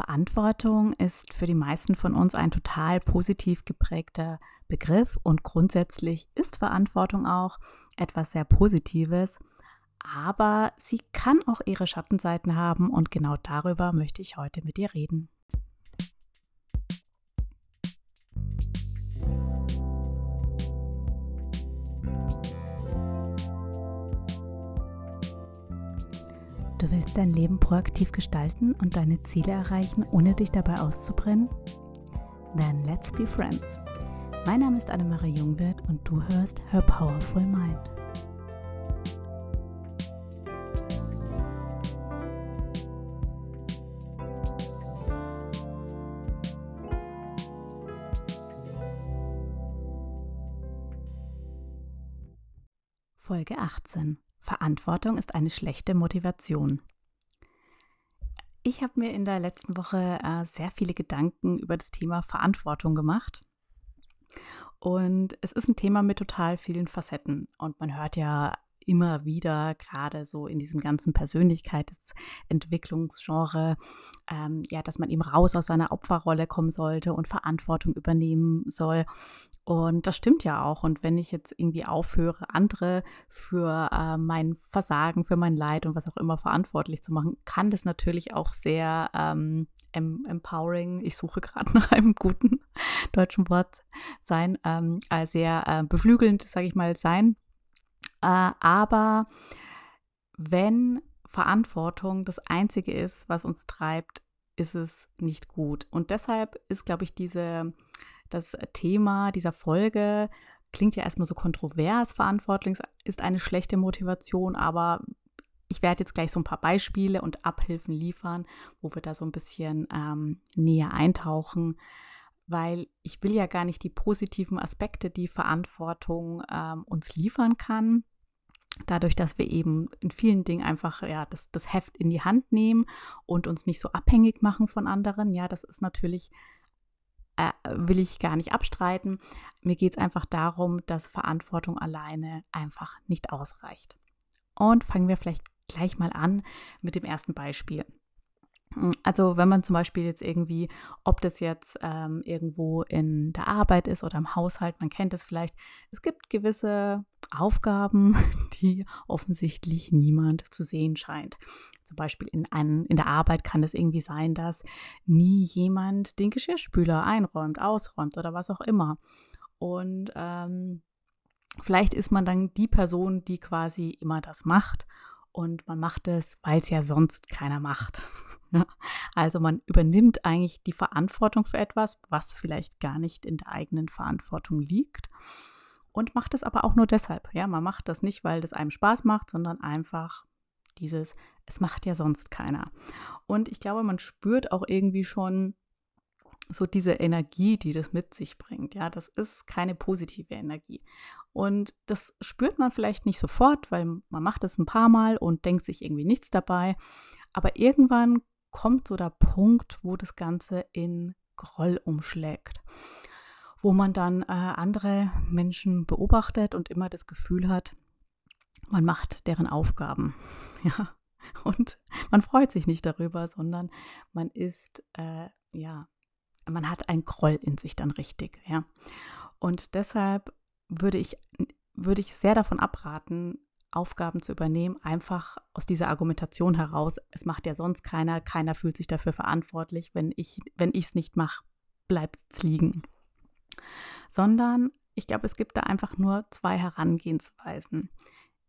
Verantwortung ist für die meisten von uns ein total positiv geprägter Begriff und grundsätzlich ist Verantwortung auch etwas sehr Positives, aber sie kann auch ihre Schattenseiten haben und genau darüber möchte ich heute mit dir reden. Du willst dein Leben proaktiv gestalten und deine Ziele erreichen, ohne dich dabei auszubrennen? Then let's be friends. Mein Name ist Annemarie Jungwirth und du hörst Her Powerful Mind. Folge 18 Verantwortung ist eine schlechte Motivation. Ich habe mir in der letzten Woche äh, sehr viele Gedanken über das Thema Verantwortung gemacht. Und es ist ein Thema mit total vielen Facetten. Und man hört ja immer wieder, gerade so in diesem ganzen Persönlichkeitsentwicklungsgenre, ähm, ja, dass man eben raus aus seiner Opferrolle kommen sollte und Verantwortung übernehmen soll. Und das stimmt ja auch. Und wenn ich jetzt irgendwie aufhöre, andere für äh, mein Versagen, für mein Leid und was auch immer verantwortlich zu machen, kann das natürlich auch sehr ähm, empowering, ich suche gerade nach einem guten deutschen Wort sein, ähm, äh, sehr äh, beflügelnd, sage ich mal, sein. Äh, aber wenn Verantwortung das Einzige ist, was uns treibt, ist es nicht gut. Und deshalb ist, glaube ich, diese, das Thema dieser Folge klingt ja erstmal so kontrovers. Verantwortung ist eine schlechte Motivation, aber ich werde jetzt gleich so ein paar Beispiele und Abhilfen liefern, wo wir da so ein bisschen ähm, näher eintauchen, weil ich will ja gar nicht die positiven Aspekte, die Verantwortung ähm, uns liefern kann, dadurch, dass wir eben in vielen Dingen einfach ja, das, das Heft in die Hand nehmen und uns nicht so abhängig machen von anderen. Ja, das ist natürlich, äh, will ich gar nicht abstreiten. Mir geht es einfach darum, dass Verantwortung alleine einfach nicht ausreicht. Und fangen wir vielleicht gleich mal an mit dem ersten Beispiel. Hm, also wenn man zum Beispiel jetzt irgendwie, ob das jetzt ähm, irgendwo in der Arbeit ist oder im Haushalt, man kennt es vielleicht, es gibt gewisse Aufgaben, die offensichtlich niemand zu sehen scheint. Zum Beispiel in, ein, in der Arbeit kann es irgendwie sein, dass nie jemand den Geschirrspüler einräumt, ausräumt oder was auch immer. Und ähm, vielleicht ist man dann die Person, die quasi immer das macht und man macht es, weil es ja sonst keiner macht. also man übernimmt eigentlich die Verantwortung für etwas, was vielleicht gar nicht in der eigenen Verantwortung liegt und macht es aber auch nur deshalb. Ja, man macht das nicht, weil das einem Spaß macht, sondern einfach dieses, es macht ja sonst keiner. Und ich glaube, man spürt auch irgendwie schon so diese Energie, die das mit sich bringt. Ja, das ist keine positive Energie. Und das spürt man vielleicht nicht sofort, weil man macht es ein paar Mal und denkt sich irgendwie nichts dabei. Aber irgendwann kommt so der Punkt, wo das Ganze in Groll umschlägt. Wo man dann äh, andere Menschen beobachtet und immer das Gefühl hat, man macht deren Aufgaben. Ja. Und man freut sich nicht darüber, sondern man ist, äh, ja, man hat einen Groll in sich dann richtig, ja. Und deshalb würde ich, würde ich sehr davon abraten, Aufgaben zu übernehmen, einfach aus dieser Argumentation heraus, es macht ja sonst keiner, keiner fühlt sich dafür verantwortlich, wenn ich wenn es nicht mache, bleibt es liegen. Sondern ich glaube, es gibt da einfach nur zwei Herangehensweisen.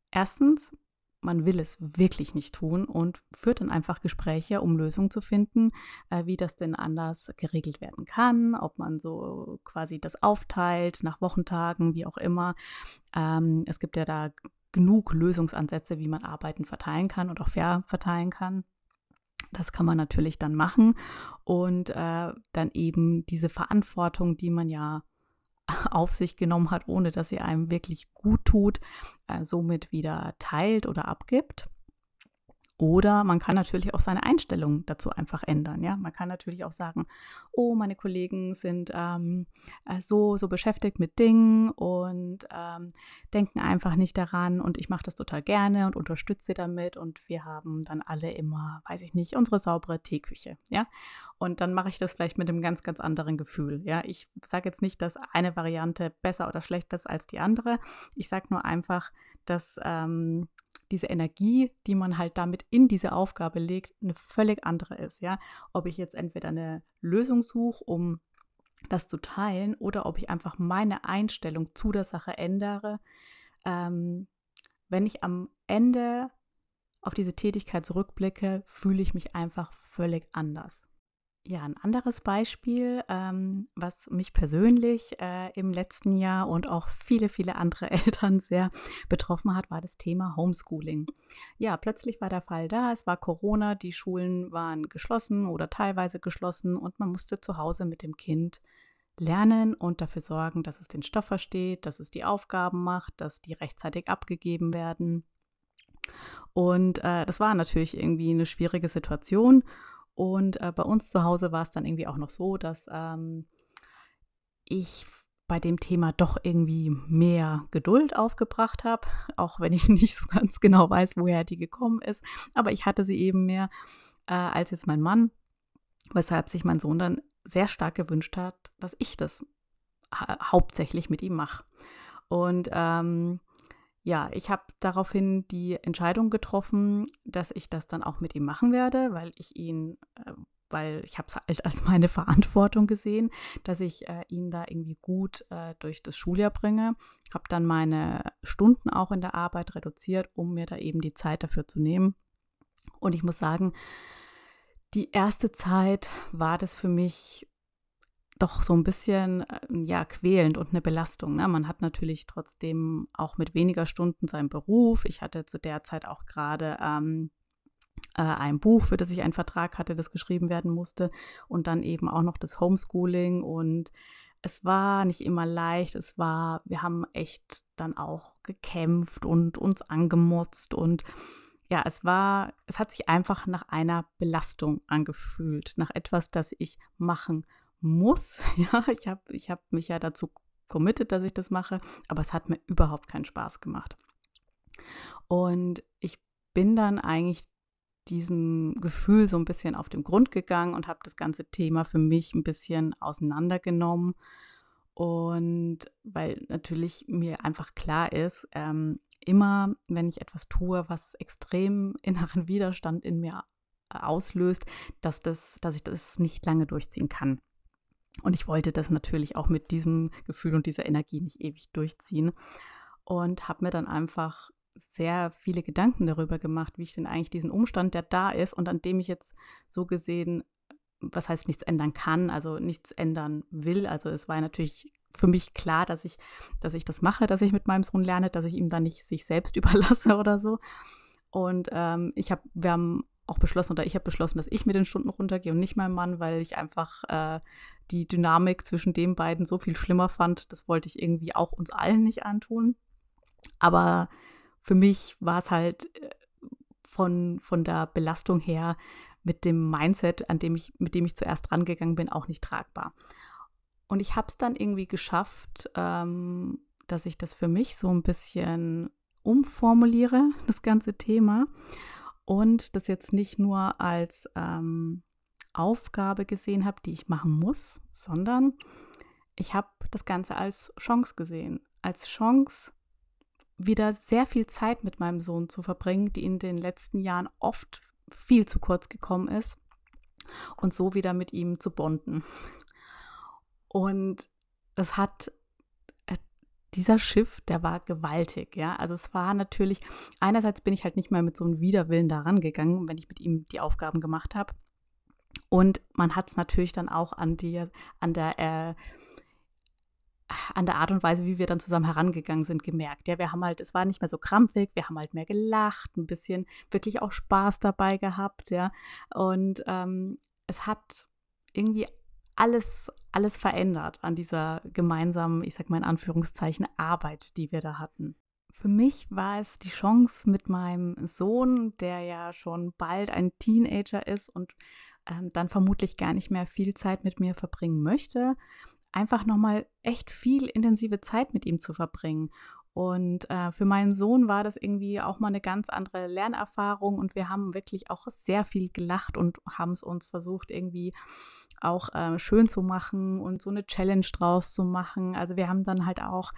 Erstens, man will es wirklich nicht tun und führt dann einfach Gespräche, um Lösungen zu finden, äh, wie das denn anders geregelt werden kann, ob man so quasi das aufteilt nach Wochentagen, wie auch immer. Ähm, es gibt ja da genug Lösungsansätze, wie man Arbeiten verteilen kann und auch fair verteilen kann. Das kann man natürlich dann machen und äh, dann eben diese Verantwortung, die man ja auf sich genommen hat, ohne dass sie einem wirklich gut tut, äh, somit wieder teilt oder abgibt. Oder man kann natürlich auch seine Einstellung dazu einfach ändern. Ja, man kann natürlich auch sagen, oh, meine Kollegen sind ähm, äh, so so beschäftigt mit Dingen und ähm, denken einfach nicht daran und ich mache das total gerne und unterstütze damit und wir haben dann alle immer, weiß ich nicht, unsere saubere Teeküche. Ja, und dann mache ich das vielleicht mit einem ganz ganz anderen Gefühl. Ja, ich sage jetzt nicht, dass eine Variante besser oder schlechter ist als die andere. Ich sage nur einfach, dass ähm, diese Energie, die man halt damit in diese Aufgabe legt, eine völlig andere ist. Ja, ob ich jetzt entweder eine Lösung suche, um das zu teilen, oder ob ich einfach meine Einstellung zu der Sache ändere. Ähm, wenn ich am Ende auf diese Tätigkeit zurückblicke, fühle ich mich einfach völlig anders. Ja, ein anderes Beispiel, ähm, was mich persönlich äh, im letzten Jahr und auch viele, viele andere Eltern sehr betroffen hat, war das Thema Homeschooling. Ja, plötzlich war der Fall da, es war Corona, die Schulen waren geschlossen oder teilweise geschlossen und man musste zu Hause mit dem Kind lernen und dafür sorgen, dass es den Stoff versteht, dass es die Aufgaben macht, dass die rechtzeitig abgegeben werden. Und äh, das war natürlich irgendwie eine schwierige Situation. Und äh, bei uns zu Hause war es dann irgendwie auch noch so, dass ähm, ich bei dem Thema doch irgendwie mehr Geduld aufgebracht habe, auch wenn ich nicht so ganz genau weiß, woher die gekommen ist. Aber ich hatte sie eben mehr äh, als jetzt mein Mann, weshalb sich mein Sohn dann sehr stark gewünscht hat, dass ich das ha hauptsächlich mit ihm mache. Und ähm, ja, ich habe daraufhin die Entscheidung getroffen, dass ich das dann auch mit ihm machen werde, weil ich ihn, äh, weil ich habe es halt als meine Verantwortung gesehen, dass ich äh, ihn da irgendwie gut äh, durch das Schuljahr bringe. Habe dann meine Stunden auch in der Arbeit reduziert, um mir da eben die Zeit dafür zu nehmen. Und ich muss sagen, die erste Zeit war das für mich doch so ein bisschen äh, ja quälend und eine Belastung. Ne? Man hat natürlich trotzdem auch mit weniger Stunden seinen Beruf. Ich hatte zu der Zeit auch gerade ähm, äh, ein Buch, für das ich einen Vertrag hatte, das geschrieben werden musste und dann eben auch noch das Homeschooling und es war nicht immer leicht. Es war, wir haben echt dann auch gekämpft und uns angemotzt und ja, es war, es hat sich einfach nach einer Belastung angefühlt, nach etwas, das ich machen muss. Ja, ich habe ich hab mich ja dazu committed, dass ich das mache, aber es hat mir überhaupt keinen Spaß gemacht. Und ich bin dann eigentlich diesem Gefühl so ein bisschen auf den Grund gegangen und habe das ganze Thema für mich ein bisschen auseinandergenommen. Und weil natürlich mir einfach klar ist, ähm, immer wenn ich etwas tue, was extrem inneren Widerstand in mir auslöst, dass, das, dass ich das nicht lange durchziehen kann. Und ich wollte das natürlich auch mit diesem Gefühl und dieser Energie nicht ewig durchziehen. Und habe mir dann einfach sehr viele Gedanken darüber gemacht, wie ich denn eigentlich diesen Umstand, der da ist und an dem ich jetzt so gesehen, was heißt nichts ändern kann, also nichts ändern will. Also es war natürlich für mich klar, dass ich, dass ich das mache, dass ich mit meinem Sohn lerne, dass ich ihm dann nicht sich selbst überlasse oder so. Und ähm, ich habe, wir haben auch beschlossen, oder ich habe beschlossen, dass ich mit den Stunden runtergehe und nicht mein Mann, weil ich einfach äh, die Dynamik zwischen den beiden so viel schlimmer fand. Das wollte ich irgendwie auch uns allen nicht antun. Aber für mich war es halt äh, von, von der Belastung her mit dem Mindset, an dem ich, mit dem ich zuerst rangegangen bin, auch nicht tragbar. Und ich habe es dann irgendwie geschafft, ähm, dass ich das für mich so ein bisschen umformuliere, das ganze Thema. Und das jetzt nicht nur als ähm, Aufgabe gesehen habe, die ich machen muss, sondern ich habe das Ganze als Chance gesehen. Als Chance, wieder sehr viel Zeit mit meinem Sohn zu verbringen, die in den letzten Jahren oft viel zu kurz gekommen ist und so wieder mit ihm zu bonden. Und es hat dieser Schiff, der war gewaltig, ja. Also es war natürlich, einerseits bin ich halt nicht mehr mit so einem Widerwillen daran gegangen, wenn ich mit ihm die Aufgaben gemacht habe. Und man hat es natürlich dann auch an, die, an der äh, an der Art und Weise, wie wir dann zusammen herangegangen sind, gemerkt. Ja, wir haben halt, es war nicht mehr so krampfig, wir haben halt mehr gelacht, ein bisschen wirklich auch Spaß dabei gehabt, ja. Und ähm, es hat irgendwie alles, alles verändert an dieser gemeinsamen, ich sag mal in Anführungszeichen, Arbeit, die wir da hatten. für mich war es die Chance mit meinem Sohn, der ja schon bald ein Teenager ist und ähm, dann vermutlich gar nicht mehr viel Zeit mit mir verbringen möchte, einfach nochmal echt viel intensive Zeit mit ihm zu verbringen. Und äh, für meinen Sohn war das irgendwie auch mal eine ganz andere Lernerfahrung und wir haben wirklich auch sehr viel gelacht und haben es uns versucht irgendwie auch äh, schön zu machen und so eine Challenge draus zu machen. Also wir haben dann halt auch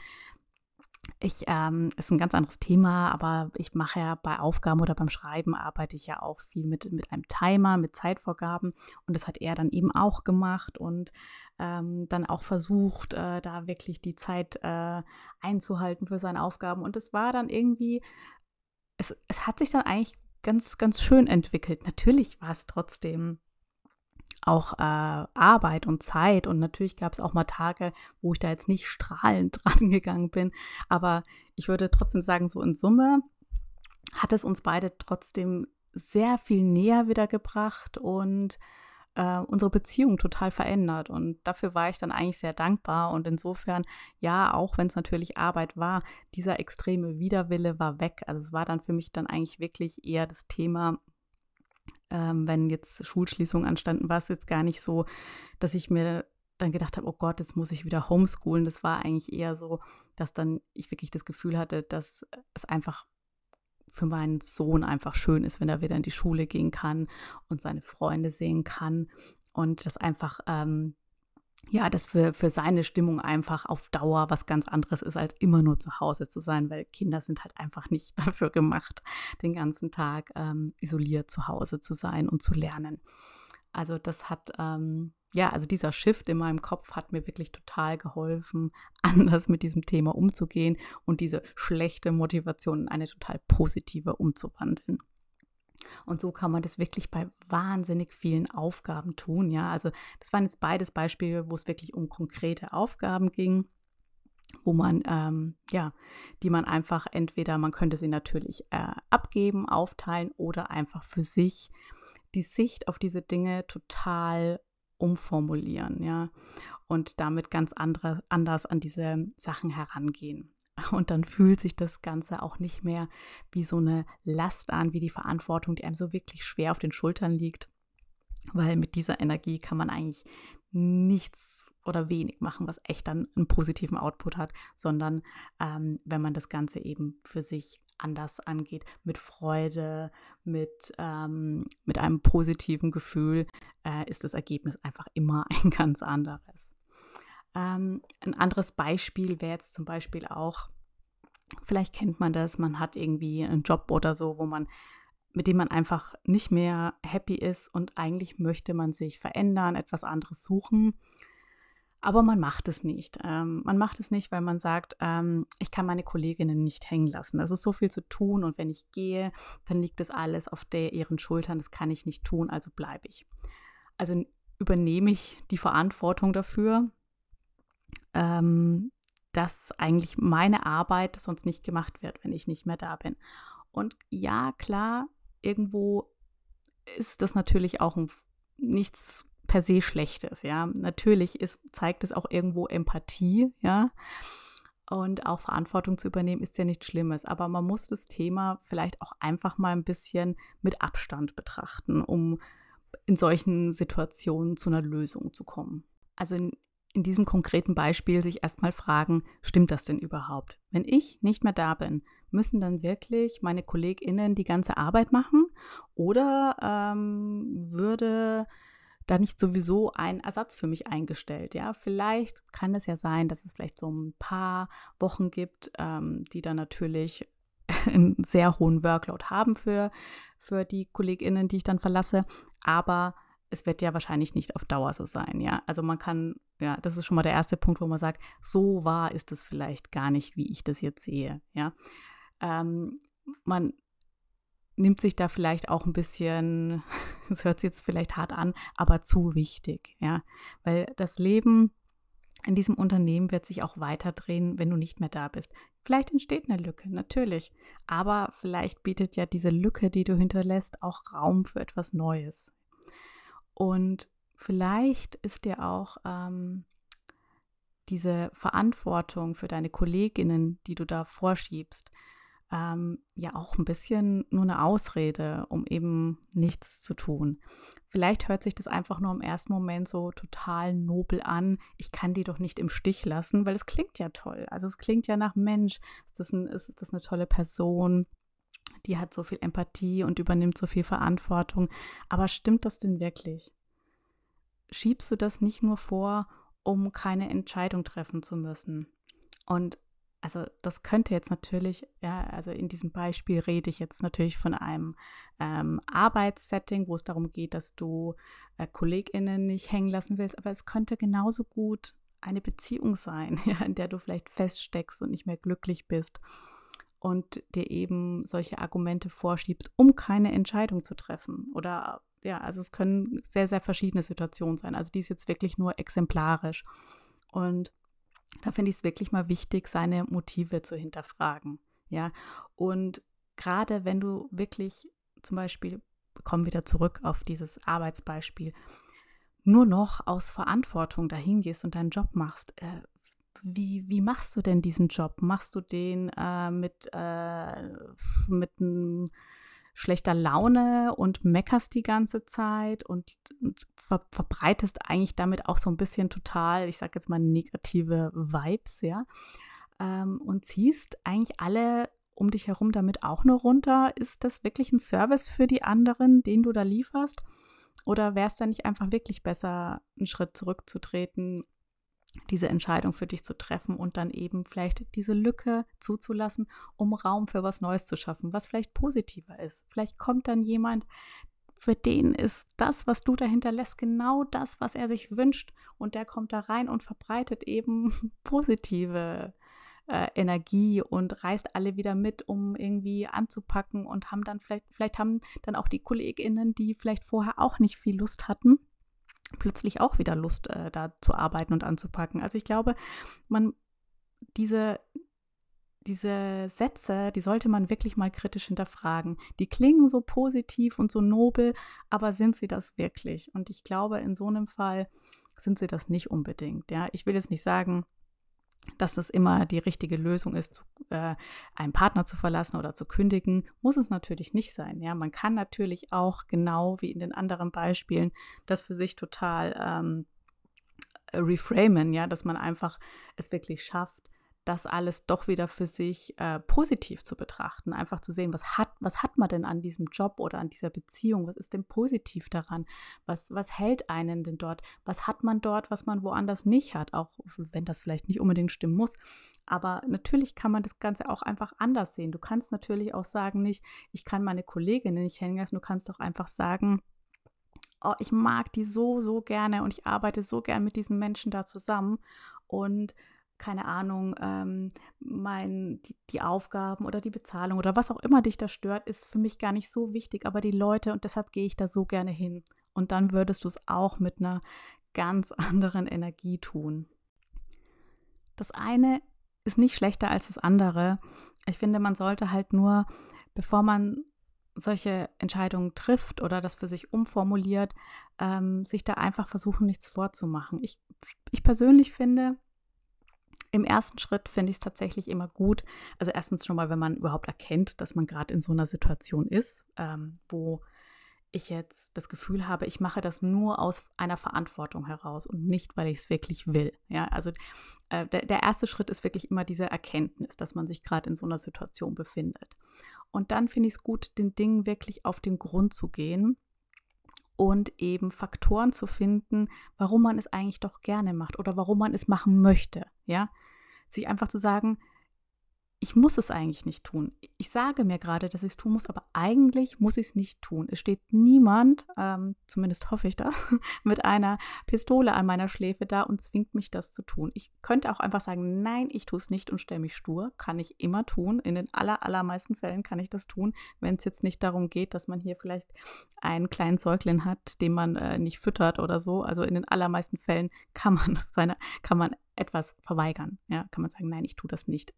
ich, ähm, ist ein ganz anderes Thema, aber ich mache ja bei Aufgaben oder beim Schreiben arbeite ich ja auch viel mit, mit einem Timer, mit Zeitvorgaben und das hat er dann eben auch gemacht und ähm, dann auch versucht, äh, da wirklich die Zeit äh, einzuhalten für seine Aufgaben und es war dann irgendwie, es, es hat sich dann eigentlich ganz, ganz schön entwickelt. Natürlich war es trotzdem auch äh, Arbeit und Zeit. Und natürlich gab es auch mal Tage, wo ich da jetzt nicht strahlend dran gegangen bin. Aber ich würde trotzdem sagen, so in Summe hat es uns beide trotzdem sehr viel näher wieder gebracht und äh, unsere Beziehung total verändert. Und dafür war ich dann eigentlich sehr dankbar. Und insofern, ja, auch wenn es natürlich Arbeit war, dieser extreme Widerwille war weg. Also es war dann für mich dann eigentlich wirklich eher das Thema, ähm, wenn jetzt Schulschließungen anstanden, war es jetzt gar nicht so, dass ich mir dann gedacht habe, oh Gott, jetzt muss ich wieder homeschoolen. Das war eigentlich eher so, dass dann ich wirklich das Gefühl hatte, dass es einfach für meinen Sohn einfach schön ist, wenn er wieder in die Schule gehen kann und seine Freunde sehen kann und das einfach ähm, ja, das für, für seine Stimmung einfach auf Dauer was ganz anderes ist, als immer nur zu Hause zu sein, weil Kinder sind halt einfach nicht dafür gemacht, den ganzen Tag ähm, isoliert zu Hause zu sein und zu lernen. Also das hat, ähm, ja, also dieser Shift in meinem Kopf hat mir wirklich total geholfen, anders mit diesem Thema umzugehen und diese schlechte Motivation in eine total positive umzuwandeln. Und so kann man das wirklich bei wahnsinnig vielen Aufgaben tun. Ja, also das waren jetzt beides Beispiele, wo es wirklich um konkrete Aufgaben ging wo man, ähm, ja, die man einfach entweder, man könnte sie natürlich äh, abgeben, aufteilen oder einfach für sich die Sicht auf diese Dinge total umformulieren, ja, und damit ganz andere, anders an diese Sachen herangehen. Und dann fühlt sich das Ganze auch nicht mehr wie so eine Last an, wie die Verantwortung, die einem so wirklich schwer auf den Schultern liegt. Weil mit dieser Energie kann man eigentlich nichts oder wenig machen, was echt dann einen positiven Output hat, sondern ähm, wenn man das Ganze eben für sich anders angeht, mit Freude, mit, ähm, mit einem positiven Gefühl, äh, ist das Ergebnis einfach immer ein ganz anderes. Ähm, ein anderes Beispiel wäre jetzt zum Beispiel auch, vielleicht kennt man das, man hat irgendwie einen Job oder so, wo man mit dem man einfach nicht mehr happy ist und eigentlich möchte man sich verändern, etwas anderes suchen. Aber man macht es nicht. Ähm, man macht es nicht, weil man sagt, ähm, ich kann meine Kolleginnen nicht hängen lassen. Es ist so viel zu tun und wenn ich gehe, dann liegt das alles auf der, ihren Schultern. Das kann ich nicht tun, also bleibe ich. Also übernehme ich die Verantwortung dafür, ähm, dass eigentlich meine Arbeit sonst nicht gemacht wird, wenn ich nicht mehr da bin. Und ja, klar, irgendwo ist das natürlich auch ein, nichts per se Schlechtes, ja. Natürlich ist, zeigt es auch irgendwo Empathie, ja. Und auch Verantwortung zu übernehmen ist ja nichts Schlimmes. Aber man muss das Thema vielleicht auch einfach mal ein bisschen mit Abstand betrachten, um in solchen Situationen zu einer Lösung zu kommen. Also in, in diesem konkreten Beispiel sich erstmal fragen, stimmt das denn überhaupt? Wenn ich nicht mehr da bin, müssen dann wirklich meine KollegInnen die ganze Arbeit machen? Oder ähm, würde da nicht sowieso ein Ersatz für mich eingestellt? Ja, vielleicht kann es ja sein, dass es vielleicht so ein paar Wochen gibt, ähm, die dann natürlich einen sehr hohen Workload haben für, für die KollegInnen, die ich dann verlasse. Aber es wird ja wahrscheinlich nicht auf Dauer so sein, ja. Also man kann, ja, das ist schon mal der erste Punkt, wo man sagt, so wahr ist es vielleicht gar nicht, wie ich das jetzt sehe, ja. Ähm, man nimmt sich da vielleicht auch ein bisschen, das hört sich jetzt vielleicht hart an, aber zu wichtig, ja. Weil das Leben in diesem Unternehmen wird sich auch weiter drehen, wenn du nicht mehr da bist. Vielleicht entsteht eine Lücke, natürlich. Aber vielleicht bietet ja diese Lücke, die du hinterlässt, auch Raum für etwas Neues. Und vielleicht ist dir auch ähm, diese Verantwortung für deine Kolleginnen, die du da vorschiebst, ähm, ja auch ein bisschen nur eine Ausrede, um eben nichts zu tun. Vielleicht hört sich das einfach nur im ersten Moment so total nobel an. Ich kann die doch nicht im Stich lassen, weil es klingt ja toll. Also es klingt ja nach Mensch, ist das, ein, ist das eine tolle Person, die hat so viel Empathie und übernimmt so viel Verantwortung. Aber stimmt das denn wirklich? Schiebst du das nicht nur vor, um keine Entscheidung treffen zu müssen? Und also das könnte jetzt natürlich, ja, also in diesem Beispiel rede ich jetzt natürlich von einem ähm, Arbeitssetting, wo es darum geht, dass du äh, KollegInnen nicht hängen lassen willst, aber es könnte genauso gut eine Beziehung sein, ja, in der du vielleicht feststeckst und nicht mehr glücklich bist und dir eben solche Argumente vorschiebst, um keine Entscheidung zu treffen. Oder ja, also es können sehr, sehr verschiedene Situationen sein. Also die ist jetzt wirklich nur exemplarisch. Und da finde ich es wirklich mal wichtig, seine Motive zu hinterfragen. Ja, und gerade wenn du wirklich zum Beispiel, kommen wieder zurück auf dieses Arbeitsbeispiel, nur noch aus Verantwortung dahin gehst und deinen Job machst, äh, wie, wie machst du denn diesen Job? Machst du den äh, mit, äh, mit schlechter Laune und meckerst die ganze Zeit und, und ver verbreitest eigentlich damit auch so ein bisschen total, ich sage jetzt mal, negative Vibes, ja. Ähm, und ziehst eigentlich alle um dich herum damit auch nur runter. Ist das wirklich ein Service für die anderen, den du da lieferst? Oder wäre es dann nicht einfach wirklich besser, einen Schritt zurückzutreten diese Entscheidung für dich zu treffen und dann eben vielleicht diese Lücke zuzulassen, um Raum für was Neues zu schaffen, was vielleicht positiver ist. Vielleicht kommt dann jemand, für den ist das, was du dahinter lässt, genau das, was er sich wünscht. Und der kommt da rein und verbreitet eben positive äh, Energie und reißt alle wieder mit, um irgendwie anzupacken und haben dann vielleicht, vielleicht haben dann auch die KollegInnen, die vielleicht vorher auch nicht viel Lust hatten, plötzlich auch wieder Lust, äh, da zu arbeiten und anzupacken. Also ich glaube, man diese diese Sätze, die sollte man wirklich mal kritisch hinterfragen. Die klingen so positiv und so nobel, aber sind sie das wirklich? Und ich glaube, in so einem Fall sind sie das nicht unbedingt. Ja, ich will jetzt nicht sagen, dass das immer die richtige Lösung ist, äh, einen Partner zu verlassen oder zu kündigen, muss es natürlich nicht sein. Ja, man kann natürlich auch genau wie in den anderen Beispielen das für sich total ähm, reframen, ja, dass man einfach es wirklich schafft, das alles doch wieder für sich äh, positiv zu betrachten, einfach zu sehen, was hat, was hat man denn an diesem Job oder an dieser Beziehung, was ist denn positiv daran, was, was hält einen denn dort, was hat man dort, was man woanders nicht hat, auch wenn das vielleicht nicht unbedingt stimmen muss, aber natürlich kann man das Ganze auch einfach anders sehen. Du kannst natürlich auch sagen, nicht, ich kann meine Kollegin nicht hängen lassen, du kannst doch einfach sagen, oh, ich mag die so, so gerne und ich arbeite so gern mit diesen Menschen da zusammen. Und keine Ahnung, ähm, mein, die, die, Aufgaben oder die Bezahlung oder was auch immer dich da stört, ist für mich gar nicht so wichtig, aber die Leute und deshalb gehe ich da so gerne hin. Und dann würdest du es auch mit einer ganz anderen Energie tun. Das eine ist nicht schlechter als das andere. Ich finde, man sollte halt nur, bevor man solche Entscheidungen trifft oder das für sich umformuliert, ähm, sich da einfach versuchen, nichts vorzumachen. Ich, ich persönlich finde, im ersten Schritt finde ich es tatsächlich immer gut. Also erstens schon mal, wenn man überhaupt erkennt, dass man gerade in so einer Situation ist, ähm, wo ich jetzt das Gefühl habe, ich mache das nur aus einer Verantwortung heraus und nicht, weil ich es wirklich will. Ja, also äh, der, der erste Schritt ist wirklich immer diese Erkenntnis, dass man sich gerade in so einer Situation befindet. Und dann finde ich es gut, den Dingen wirklich auf den Grund zu gehen und eben Faktoren zu finden, warum man es eigentlich doch gerne macht oder warum man es machen möchte. Ja, sich einfach zu sagen, ich muss es eigentlich nicht tun. Ich sage mir gerade, dass ich es tun muss, aber eigentlich muss ich es nicht tun. Es steht niemand, ähm, zumindest hoffe ich das, mit einer Pistole an meiner Schläfe da und zwingt mich, das zu tun. Ich könnte auch einfach sagen, nein, ich tue es nicht und stelle mich stur. Kann ich immer tun. In den aller, allermeisten Fällen kann ich das tun, wenn es jetzt nicht darum geht, dass man hier vielleicht einen kleinen Säugling hat, den man äh, nicht füttert oder so. Also in den allermeisten Fällen kann man seine, kann man etwas verweigern. Ja, kann man sagen, nein, ich tue das nicht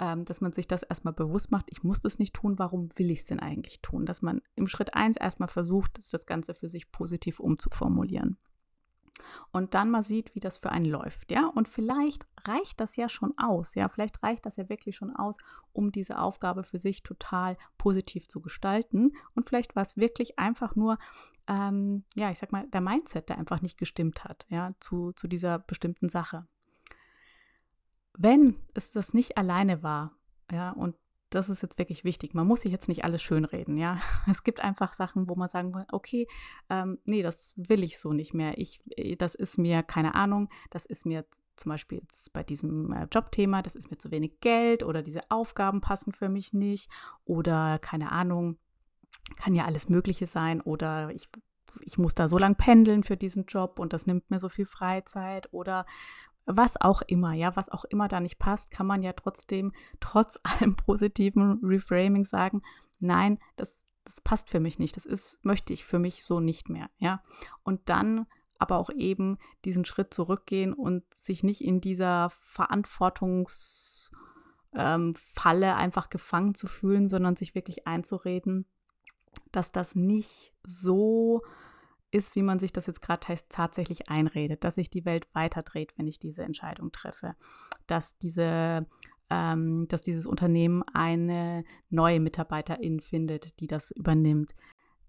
ähm, dass man sich das erstmal bewusst macht, ich muss das nicht tun, warum will ich es denn eigentlich tun? Dass man im Schritt 1 erstmal versucht, das Ganze für sich positiv umzuformulieren. Und dann mal sieht, wie das für einen läuft, ja? Und vielleicht reicht das ja schon aus, ja? Vielleicht reicht das ja wirklich schon aus, um diese Aufgabe für sich total positiv zu gestalten. Und vielleicht war es wirklich einfach nur, ähm, ja, ich sag mal, der Mindset, der einfach nicht gestimmt hat, ja, zu, zu dieser bestimmten Sache. Wenn es das nicht alleine war, ja, und das ist jetzt wirklich wichtig. Man muss sich jetzt nicht alles schönreden, ja. Es gibt einfach Sachen, wo man sagen kann, okay, ähm, nee, das will ich so nicht mehr. Ich, äh, das ist mir, keine Ahnung, das ist mir zum Beispiel jetzt bei diesem äh, Jobthema, das ist mir zu wenig Geld oder diese Aufgaben passen für mich nicht oder keine Ahnung, kann ja alles Mögliche sein oder ich ich muss da so lang pendeln für diesen Job und das nimmt mir so viel Freizeit oder was auch immer, ja, was auch immer da nicht passt, kann man ja trotzdem trotz allem positiven Reframing sagen, nein, das, das passt für mich nicht, das ist, möchte ich für mich so nicht mehr, ja. Und dann aber auch eben diesen Schritt zurückgehen und sich nicht in dieser Verantwortungsfalle ähm, einfach gefangen zu fühlen, sondern sich wirklich einzureden, dass das nicht so ist, wie man sich das jetzt gerade tatsächlich einredet, dass sich die Welt weiterdreht, wenn ich diese Entscheidung treffe, dass diese ähm, dass dieses Unternehmen eine neue Mitarbeiterin findet, die das übernimmt,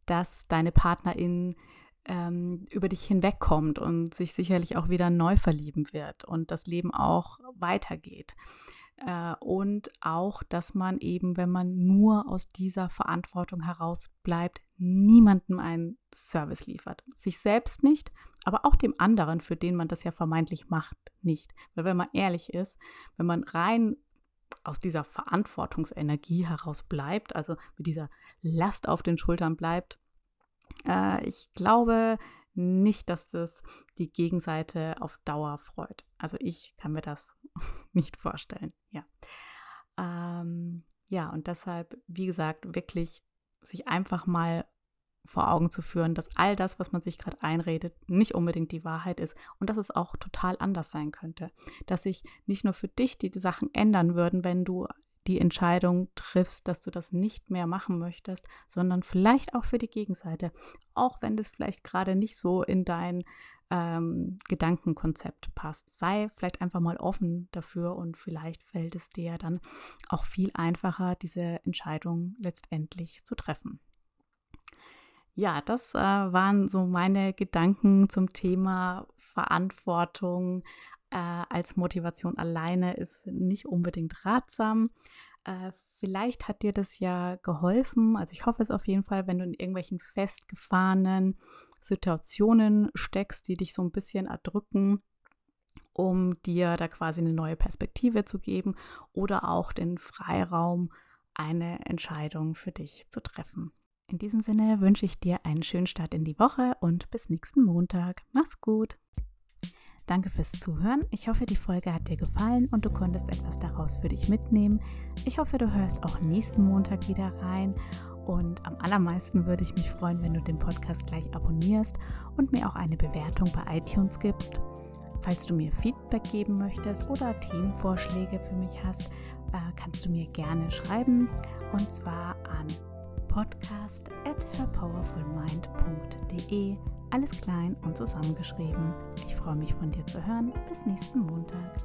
dass deine Partnerin ähm, über dich hinwegkommt und sich sicherlich auch wieder neu verlieben wird und das Leben auch weitergeht. Äh, und auch, dass man eben, wenn man nur aus dieser Verantwortung heraus bleibt, niemandem einen Service liefert. Sich selbst nicht, aber auch dem anderen, für den man das ja vermeintlich macht, nicht. Weil wenn man ehrlich ist, wenn man rein aus dieser Verantwortungsenergie heraus bleibt, also mit dieser Last auf den Schultern bleibt, äh, ich glaube, nicht, dass das die Gegenseite auf Dauer freut. Also ich kann mir das nicht vorstellen. Ja. Ähm, ja, und deshalb, wie gesagt, wirklich sich einfach mal vor Augen zu führen, dass all das, was man sich gerade einredet, nicht unbedingt die Wahrheit ist und dass es auch total anders sein könnte. Dass sich nicht nur für dich die Sachen ändern würden, wenn du die Entscheidung triffst, dass du das nicht mehr machen möchtest, sondern vielleicht auch für die Gegenseite, auch wenn das vielleicht gerade nicht so in dein ähm, Gedankenkonzept passt. Sei vielleicht einfach mal offen dafür und vielleicht fällt es dir dann auch viel einfacher, diese Entscheidung letztendlich zu treffen. Ja, das äh, waren so meine Gedanken zum Thema Verantwortung, äh, als Motivation alleine ist nicht unbedingt ratsam. Äh, vielleicht hat dir das ja geholfen. Also ich hoffe es auf jeden Fall, wenn du in irgendwelchen festgefahrenen Situationen steckst, die dich so ein bisschen erdrücken, um dir da quasi eine neue Perspektive zu geben oder auch den Freiraum, eine Entscheidung für dich zu treffen. In diesem Sinne wünsche ich dir einen schönen Start in die Woche und bis nächsten Montag. Mach's gut! Danke fürs Zuhören. Ich hoffe, die Folge hat dir gefallen und du konntest etwas daraus für dich mitnehmen. Ich hoffe, du hörst auch nächsten Montag wieder rein. Und am allermeisten würde ich mich freuen, wenn du den Podcast gleich abonnierst und mir auch eine Bewertung bei iTunes gibst. Falls du mir Feedback geben möchtest oder Themenvorschläge für mich hast, äh, kannst du mir gerne schreiben und zwar an podcast at herpowerfulmind.de alles klein und zusammengeschrieben. Ich freue mich von dir zu hören. Bis nächsten Montag.